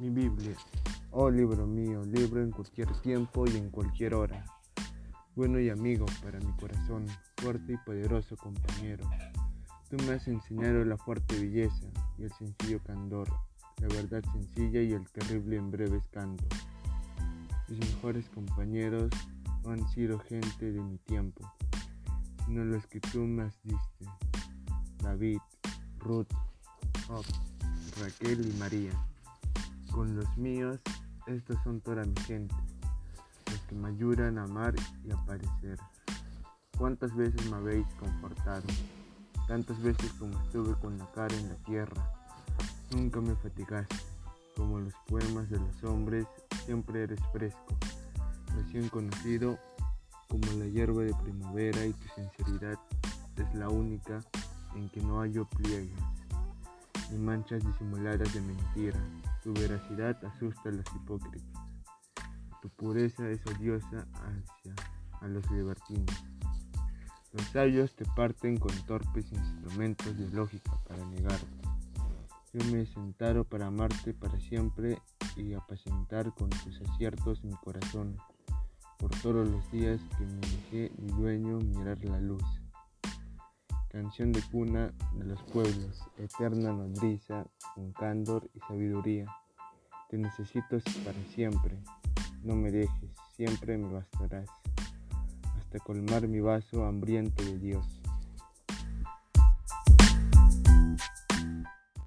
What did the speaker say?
Mi Biblia, oh libro mío, libro en cualquier tiempo y en cualquier hora. Bueno y amigo para mi corazón, fuerte y poderoso compañero. Tú me has enseñado la fuerte belleza y el sencillo candor, la verdad sencilla y el terrible en breves cantos. Mis mejores compañeros han sido gente de mi tiempo, sino los que tú me diste. David, Ruth, Job, Raquel y María. Con los míos, estos son toda mi gente, los que me ayudan a amar y a parecer. ¿Cuántas veces me habéis confortado? Tantas veces como estuve con la cara en la tierra. Nunca me fatigaste. Como los poemas de los hombres, siempre eres fresco, recién conocido como la hierba de primavera y tu sinceridad es la única en que no hallo pliegues ni manchas disimuladas de mentira. Tu veracidad asusta a los hipócritas. Tu pureza es odiosa hacia a los libertinos. Los sabios te parten con torpes instrumentos de lógica para negarte. Yo me he sentado para amarte para siempre y apacentar con tus aciertos mi corazón, por todos los días que me dejé mi dueño mirar la luz canción de cuna de los pueblos, eterna nodriza, con candor y sabiduría. Te necesito para siempre, no me dejes, siempre me bastarás, hasta colmar mi vaso hambriento de Dios.